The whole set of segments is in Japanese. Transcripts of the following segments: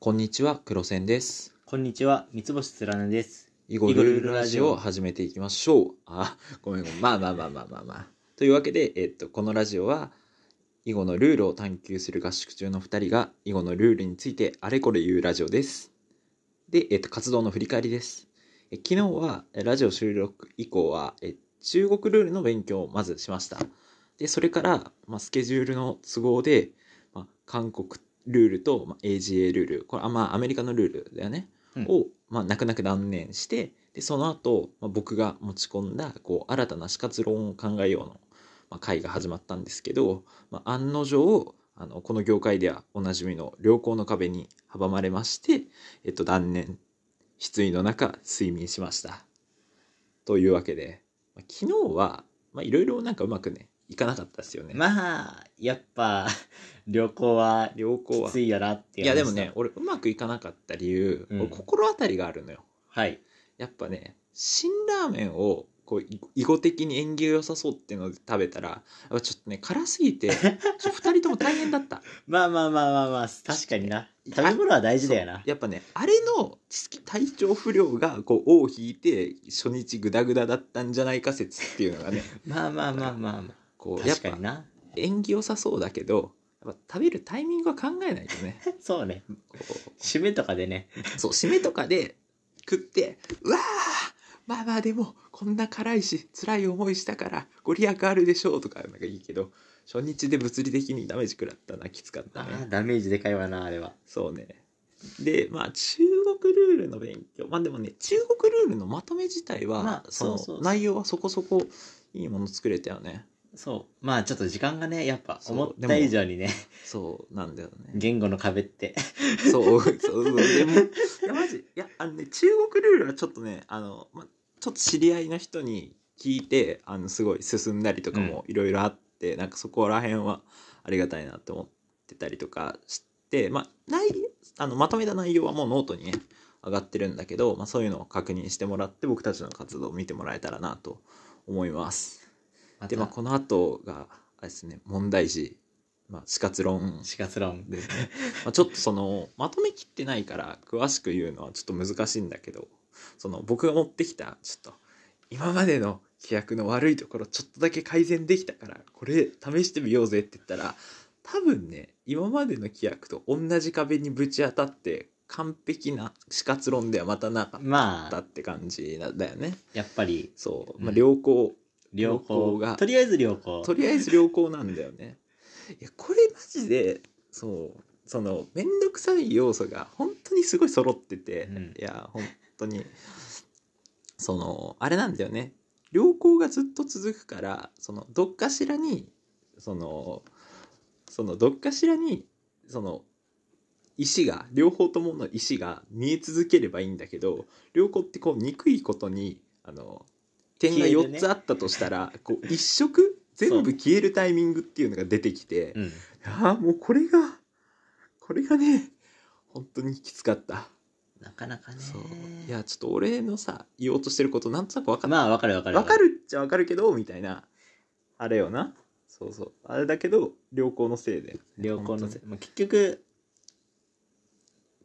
こんにちは、黒線です。こんにちは、三つ星つらねです。囲碁ルールラジオを始めていきましょう。あ、ごめんごめん。まあまあまあまあまあまあ。というわけで、えっと、このラジオは、囲碁のルールを探求する合宿中の2人が、囲碁のルールについてあれこれ言うラジオです。で、えっと、活動の振り返りです。え昨日は、えラジオ収録以降は、え中国ルールの勉強をまずしました。で、それから、まあ、スケジュールの都合で、まあ、韓国ルールと、まあ、AGA ルール、これ、あまあ、アメリカのルールだよね。うんを、まあ、泣く泣く断念してでその後、まあ僕が持ち込んだこう新たな死活論を考えようの、まあ、会が始まったんですけど、まあ、案の定あのこの業界ではおなじみの良好の壁に阻まれまして、えっと、断念失意の中睡眠しました。というわけで、まあ、昨日はまあいろいろなんかうまくねいかなかったですよね。まあ、やっぱ、旅行は良好はきついよなっていういやでもね、俺うまくいかなかった理由、うん俺心当たりがあるのよ。はい。やっぱね辛ラーメンをこうい囲碁的に縁起が良さそうっていうので食べたらやっぱちょっとね辛すぎて ちょ2人とも大変だったまあまあまあまあまあ、確かにな。食べ物は大事だよな。やっぱねあれの体調不良がこう尾を引いて初日グダグダだったんじゃないか説っていうのがね まあまあまあまあまあ。こうやっぱ確かにな。縁起良さそうだけどやっぱ食べるタイミングは考えないとね そうね。こ締めとかでね。うそう締めとかで食ってうわーまあまあでもこんな辛いし辛い思いしたからご利益あるでしょうとかなんかいいけど初日で物理的にダメージ食らったなきつかったあねーダメージでかいわな、あれは。そうねでまあ中国ルールの勉強まあでもね中国ルールのまとめ自体は、まあそのそうそうそう内容はそこそこいいもの作れたよねそう。まあちょっと時間がね、やっぱ思った以上にね、そうなんだよね言語の壁って。そうそうそうでも いやマジいやあのね中国ルールはちょっとねあの、ま、ちょっと知り合いの人に聞いてあのすごい進んだりとかもいろいろあって、なんかそこら辺はありがたいなって思ってたりとかしてま内あのまとめた内容はもうノートにね上がってるんだけど、まあ、そういうのを確認してもらって僕たちの活動を見てもらえたらなと思います。でまあこの後があれですね問題児、まあ、死活論。死活論。ですね。まあちょっとそのまとめきってないから詳しく言うのはちょっと難しいんだけどその僕が持ってきたちょっと今までの規約の悪いところちょっとだけ改善できたからこれ試してみようぜって言ったら多分ね今までの規約と同じ壁にぶち当たって完璧な死活論ではまたなかっまあ、たって感じなんだよね。やっぱり、そう、まあ、うん。良好、良良好好がとりあえず良好。とりあえず良好なんだよね。いやこれマジでそうその面倒くさい要素が本当にすごい揃ってて、うんいや本当にそのあれなんだよね良好がずっと続くからそのどっかしらにそのそのどっかしらにその石が両方ともの石が見え続ければいいんだけど良好ってこう憎いことにあの点が4消えるね。つあったとしたら、こう一色？全部消えるタイミングっていうのが出てきて、いうん。やーもうこれがこれがね本当にきつかった、なかなかね。そう。いやちょっと俺のさ言おうとしてることなんとなく分かった。まあ、わかるわかる。分かるっちゃ分かるけどみたいなあれよな。そうそう。あれだけど良好のせいで。良好のせ本い、まあ、結局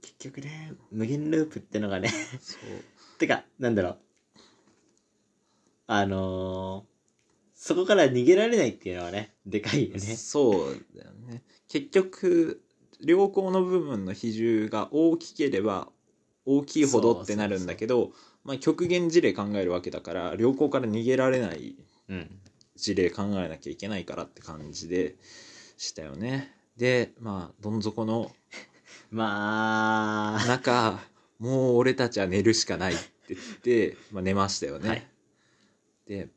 結局ね無限ループってのがね。そう。てかなんだろうあのーそこから逃げられないっていうのはねでかいよね。そうだよね。結局良好の部分の比重が大きければ大きいほどってなるんだけどまあ、極限事例考えるわけだから良好から逃げられないうん。事例考えなきゃいけないからって感じでしたよね。でまあどん底の まあ。中もう俺たちは寝るしかないって言って、まあ、寝ましたよね、はいで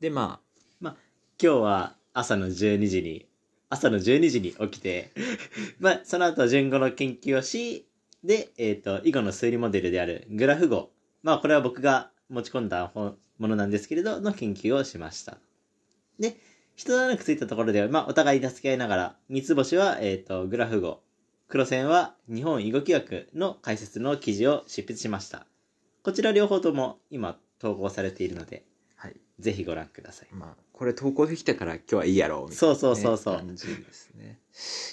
でまあ。今日は朝の12時に朝の12時に起きてまあその後順語の研究をしでえっ、と囲碁の数理モデルであるグラフ語まあこれは僕が持ち込んだものなんですけれどの研究をしました。で一段落ついたところでまあお互い助け合いながら三つ星はえっ、とグラフ語黒線は日本囲碁規約の解説の記事を執筆しました。こちら両方とも今投稿されているので。ぜひご覧ください。まあこれ投稿できたから今日はいいやろうみたいな、ね、そうそうそうそう。感じですね。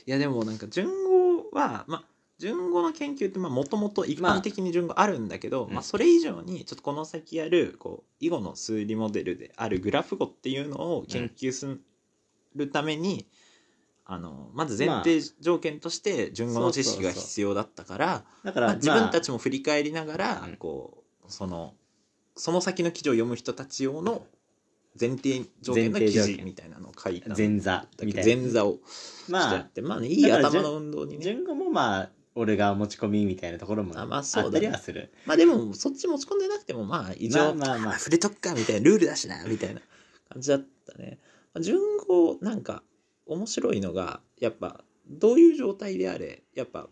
いやでもなんか順語はまあ順語の研究ってもともと一般的に順語あるんだけど、まあうんそれ以上にちょっとこの先やるこう囲碁の数理モデルであるグラフ語っていうのを研究するために、あのまず前提条件として順語の知識が必要だったから、だから、まあ、自分たち、ちも振り返りながら、うん。こうそのその先の記事を読む人たち用の前提条件の記事みたいなのを書いた前座みたいな。前座をまあっ、てまあねいい頭の運動にね順語もまあ、俺が持ち込みみたいなところもあまああそうだねったりはする。まあでもそっち持ち込んでなくてもまあ一応、まあまあまあ触れとくかみたいなルールだしなみたいな感じだったね。まあ順語なんか面白いのがやっぱどういう状態であれやっぱ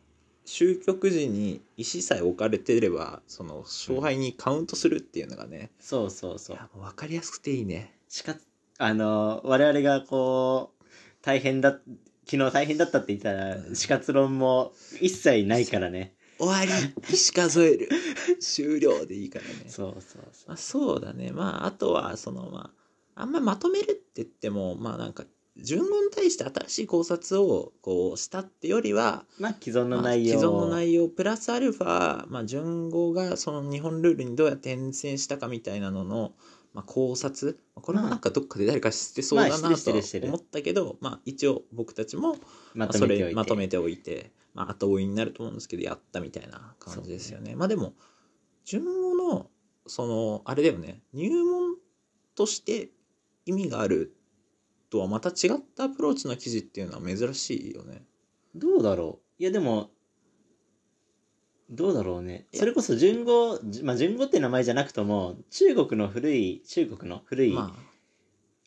終局時に石さえ置かれてればその勝敗にカウントするっていうのがね、そうそうそう。いやもう分かりやすくていいね。しかあの我々がこう大変だ昨日大変だったって言ったら死活論も一切ないからね終わり石数える 終了でいいからね。そうそうそまあ、そうだねまああとはそのまああんままとめるって言ってもまあなんか順語に対して新しい考察をこうしたってよりは、うまあ既存のまあ内容既存の内容プラスアルファ、まあ、順語がその日本ルールにどうやって変遷したかみたいなのの、まあ、考察。これもなんかどっかで誰か知ってそうだなと思ったけど、まあ、一応僕たちもままあそれまとめておいて、まあ、後追いになると思うんですけどやったみたいな感じですよね。まあでも順語のそのあれだよね。入門として意味があるとはまた違ったアプローチの記事っていうのは珍しいよね。どうだろう。いやでもどうだろうね。それこそ順語じまあ順語って名前じゃなくとも中国の古い中国の古い、ま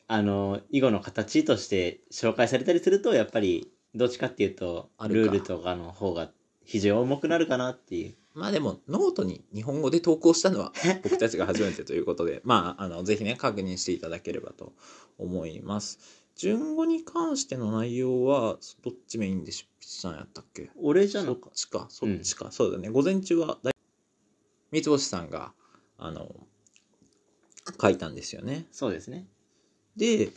あ。の囲碁の形として紹介されたりするとやっぱりどっちかっていうとルールとかの方が非常に重くなるかなっていう。あまあでもノートに日本語で投稿したのは 僕たちが初めてということでまああのぜひね確認していただければと思います。順語に関しての内容はどっちメインで執筆したんやったっけ？そっ俺じゃなくちか。そっちか、そうだね。午前中はだい三星さんがあの書いたんですよね。そうですね。で、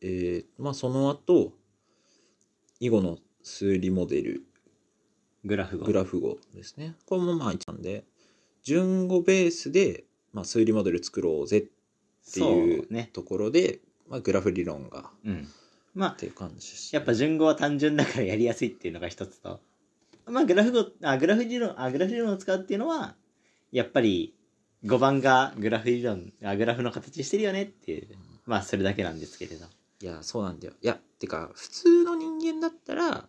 えーまあその後囲碁の数理モデルグラフ語。グラフ語ですね。これもまあ一番で順語ベースで、まあ、数理モデル作ろうぜっていうところで、まあ、グラフ理論がっうん。まあていう感じやっぱ順語は単純だからやりやすいっていうのが一つと。まあグラフ語あグラフ理論あグラフ理論を使うっていうのはやっぱり5番がグラフ理論あグラフの形してるよねっていうまあそれだけなんですけれど。いやそうなんだよ。いやてか普通の人間だったら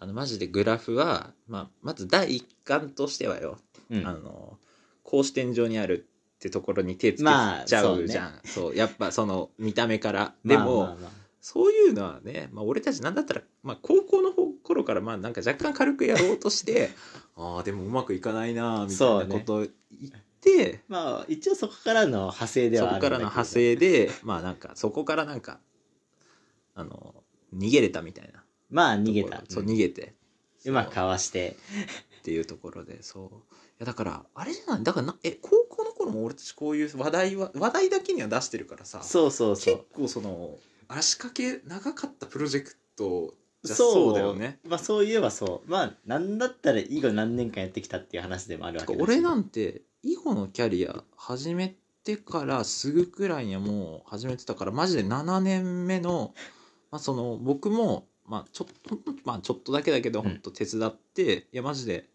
あのマジでグラフは、まあ、まず第一感としてはよ、うん。あの格子天井にあるってところに手つけまあちゃそうじゃん、そうやっぱその見た目から。でも、まあまあ。まあそういうのはね、まあ、俺たちなんだったら、まあ、高校の頃からまあなんか若干軽くやろうとして ああでもうまくいかないなみたいなことを言って、まあ一応そこからの派生でそはあるんだけどこからの派生でまあなんかそこからなんかあの逃げれたみたいなまあ逃げた。そううん。逃げて。うまくかわして。っていうところでそう。いやだからあれじゃない？だからなえ高校の頃も俺たちこういう話題は話題だけには出してるからさそうそうそう。結構その足掛け長かったプロジェクトじゃそう。だよね。まあそういえばそう。まあなんだったら囲碁何年間やってきたっていう話でもあるわけだし。俺なんて囲碁のキャリア始めてからすぐくらいにはもう始めてたからマジで7年目の,、まあ、その僕も、まあ、ちょっと まあちょっとだけだけどうん。本当手伝って、いやマジで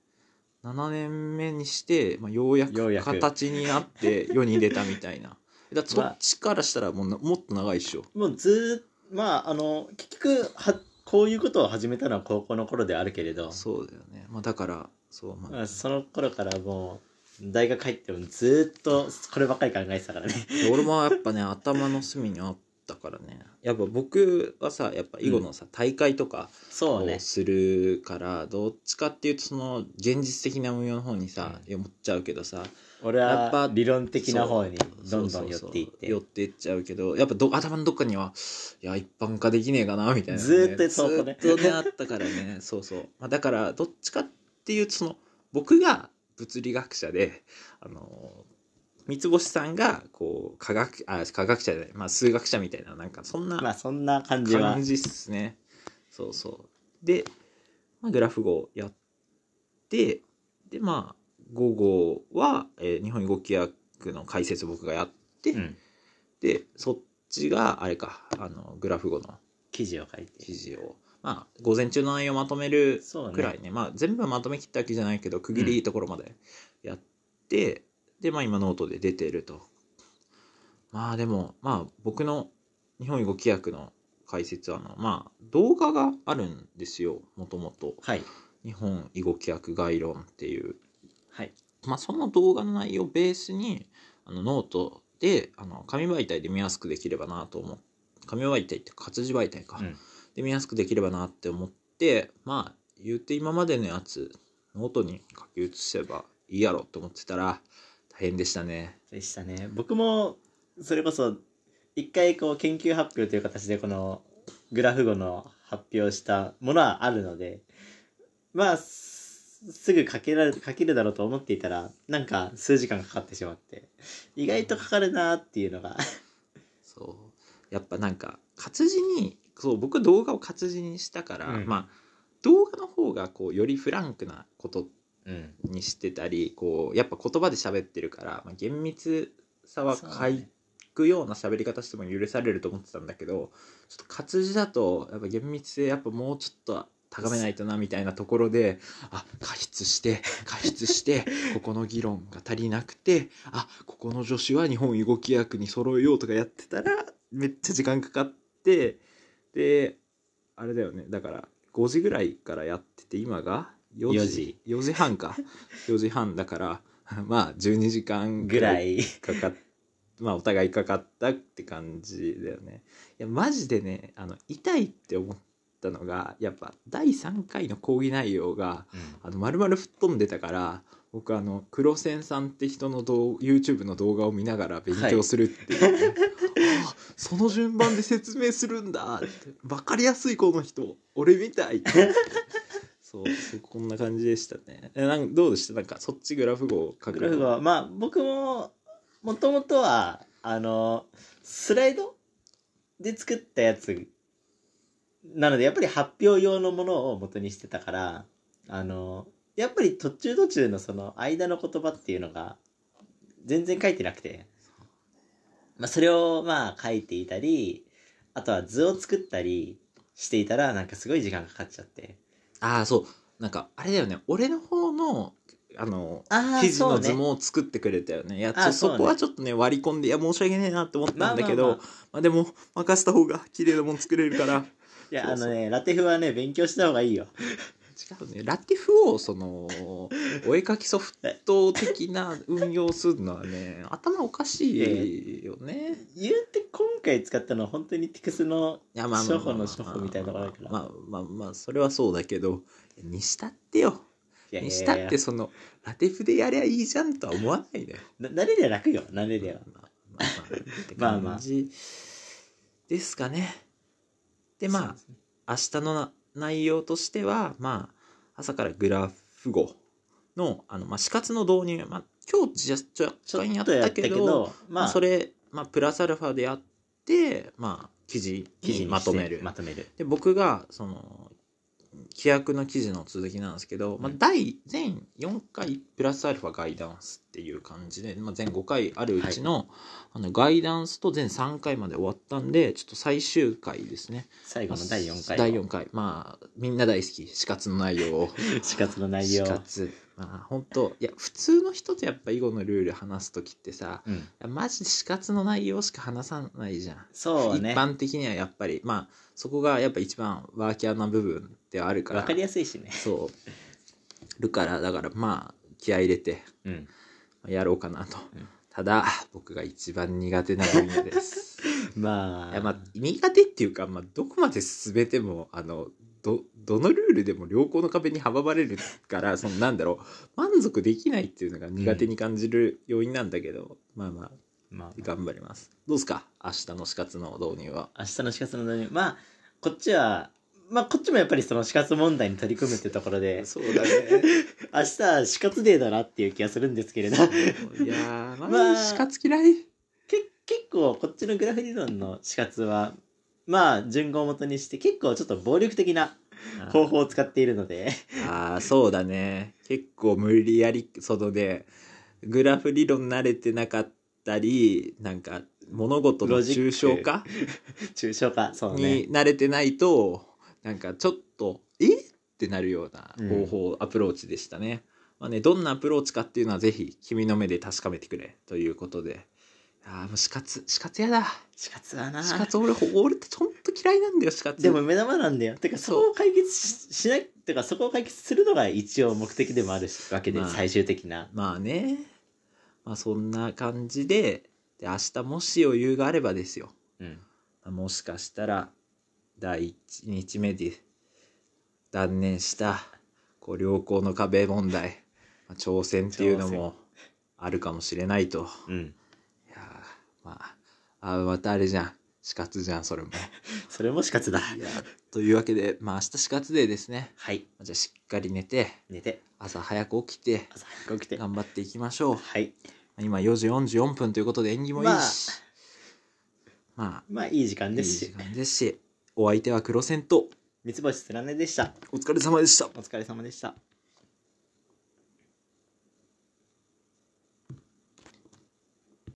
7年目にして、まあ、ようやく形になって 世に出たみたいな。だそっちからしたらもうなもっと長いっしょ。もうずまああの結局はこういうことを始めたのは高校の頃ではあるけれど、そうだよね、まあ、だからそう、まあ。まあ、その頃からもう大学入ってもずーっとこればっかり考えてたからね。俺もやっぱね頭の隅にあったからね。やっぱ僕はさやっぱ囲碁のさ、大会とかそうね。をするからどっちかっていうとその現実的な運用の方にさ、うん。いや持っちゃうけどさ俺やっぱは理論的な方にどんどん寄っていって。寄っていっちゃうけどやっぱど頭のどっかにはいや一般化できねえかなみたいな、ずーっとそうね。ずーっとねあったからね。そうそう、まあ、だからどっちかっていうとその僕が物理学者であの三つ星さんがこう科学あ科学者じゃない、まあ、数学者みたいななんかそんなまあそんな感じは。感じっすね。そうそう。で、まあ、グラフ語やってでまあ午後は、えー日本囲碁規約の解説僕がやって、うん。でそっちがあれかあのグラフ語の記事を書いて。記事をまあ午前中の内容をまとめるそうね。くらいね。まあ全部はまとめきったわけじゃないけど区切りいいところまでやって、でまあ今ノートで出てると。まあでもまあ僕の日本囲碁規約の解説はあのまあ動画があるんですよもともと。はい。日本囲碁規約概論っていう。はい。まあ、その動画の内容をベースにあのノートであの紙媒体で見やすくできればなと思って紙媒体って活字媒体か、うん。で見やすくできればなって思ってまあ言って今までのやつノートに書き写せばいいやろって思ってたら大変でしたね。でしたね。僕もそれこそ一回こう研究発表という形でこのグラフ語の発表したものはあるのでまあすすぐ書けられ書けるだろうと思っていたらなんか数時間かかってしまって意外とかかるなっていうのが。そう。やっぱなんか活字にそう僕動画を活字にしたから、うん。まあ動画の方がこうよりフランクなことうん。にしてたりこうやっぱ言葉で喋ってるから、まあ、厳密さは書くような喋り方しても許されると思ってたんだけどちょっと活字だとやっぱ厳密性やっぱもうちょっと高めないとなみたいなところであ加筆して加筆して ここの議論が足りなくてあここの助手は日本囲碁規約に揃えようとかやってたらめっちゃ時間かかってであれだよね。だから5時ぐらいからやってて今が4 4時時。4時半か。4時半だから まあ12時間ぐらいかかっまあお互いかかったって感じだよね。いやマジでねあの痛いって思ったのがやっぱ第3回の講義内容があの丸々吹っ飛んでたから僕あの黒線さんって人の動 YouTube の動画を見ながら勉強するっていうね、あその順番で説明するんだって。分かりやすいこの人俺みたいそうそう こんな感じでしたね。えなんどうでした？なんかそっちグラフ語を書くグラフ語はまあ僕ももともとはあのスライドで作ったやつなのでやっぱり発表用のものを元にしてたからあのやっぱり途中途中のその間の言葉っていうのが全然書いてなくて、まあ、それをまあ書いていたりあとは図を作ったりしていたらなんかすごい時間かかっちゃって。ああそう。なんかあれだよね。俺の方のあのあ記事の図も作ってくれたよね。いやあそうねそそこはちょっとね割り込んでいや申し訳ねえなって思ったんだけど、ままあでも任せた方が綺麗なもん作れるから。いやそうそうあのねラテフはね勉強した方がいいよ違う。ねラティフをその お絵描きソフト的な運用するのはね頭おかしいよね。言うて今回使ったのは本当にテクスのいやまあまあまあ初歩の初歩みたいなところだから。まあまあまあそれはそうだけどにしたってよ。にしたってそのラティフでやりゃいいじゃんとは思わないのよな慣れりゃ楽よ慣れりゃ。まあまあですかね。でまあ明日のな内容としてはまあ朝からグラフ語のあの、まあ、死活の導入、まあ、今日じゃ若ちょっやったたけけどどまあ、まあそれ、まあ、プラスアルファでやって、まあ、記事に記事にまとめる。まとめる。で僕がその規約の記事の続きなんですけど、まあ、第全4回プラスアルファガイダンスっていう感じで、まあ、全5回あるうちの,、あのガイダンスと全3回まで終わったんでちょっと最終回ですね。最後の第4回第4回。まあみんな大好き。死活の内容を。死活の内死容活まあ本当いや普通の人とやっぱ囲碁のルール話す時ってさうん。いやマジで死活の内容しか話さないじゃん。そうね。一般的にはやっぱり。まあそこがやっぱ一番ワーキャーな部分ではあるから。わかりやすいしね。そう。るからだからまあ気合い入れてうん。やろうかなと、うん。ただ僕が一番苦手な分野です まあ。いやまあ苦手っていうか、まあ、どこまで進めてもあのどどのルールでも良好の壁に阻まれるからそのなんだろう満足できないっていうのが苦手に感じる要因なんだけど、まあまあまあ頑張ります。どうですか？明日の死活の導入は。明日の死活の導入。まあこっちはまあこっちもやっぱりその死活問題に取り組むってところでそうだね。明日は死活デーだなっていう気がするんですけれど。いやーマ まあジ死活嫌い？け結構こっちのグラフ理論の死活はまあ順語を元にして結構ちょっと暴力的な方法を使っているので。ああそうだね。結構無理やりそのでグラフ理論慣れてなかったりなんか物事の抽象化？抽象化そうね。に慣れてないとなんかちょっとえ？ってなるような方法、アプローチでしたね。まあねどんなアプローチかっていうのはぜひ君の目で確かめてくれということで。ああもう死活死活やだ。死活はな。死活俺俺ってほんと嫌いなんだよ死活。でも目玉なんだよ。てかそこを解決ししないてかそこを解決するのが一応目的でもあるわけで、まあ最終的な。まあね。まあそんな感じでで明日もし余裕があればですよ。うん。まあもしかしたら第1日目で断念したこう良好の壁問題、まあ、挑戦っていうのもあるかもしれないと。うんまああまたあれじゃん。死活じゃんそれも。それも死活だ。いやというわけでまあ明日死活デーですね。はい。じゃあしっかり寝て寝て。朝早く起きて朝早く起きて。頑張っていきましょう。はい。今4時44分ということで縁起もいいし。まあ、まあ。いい時間いいですし。時間ですし。お相手は黒線と三つ星つらねでした。お疲れ様でした。お疲れ様でした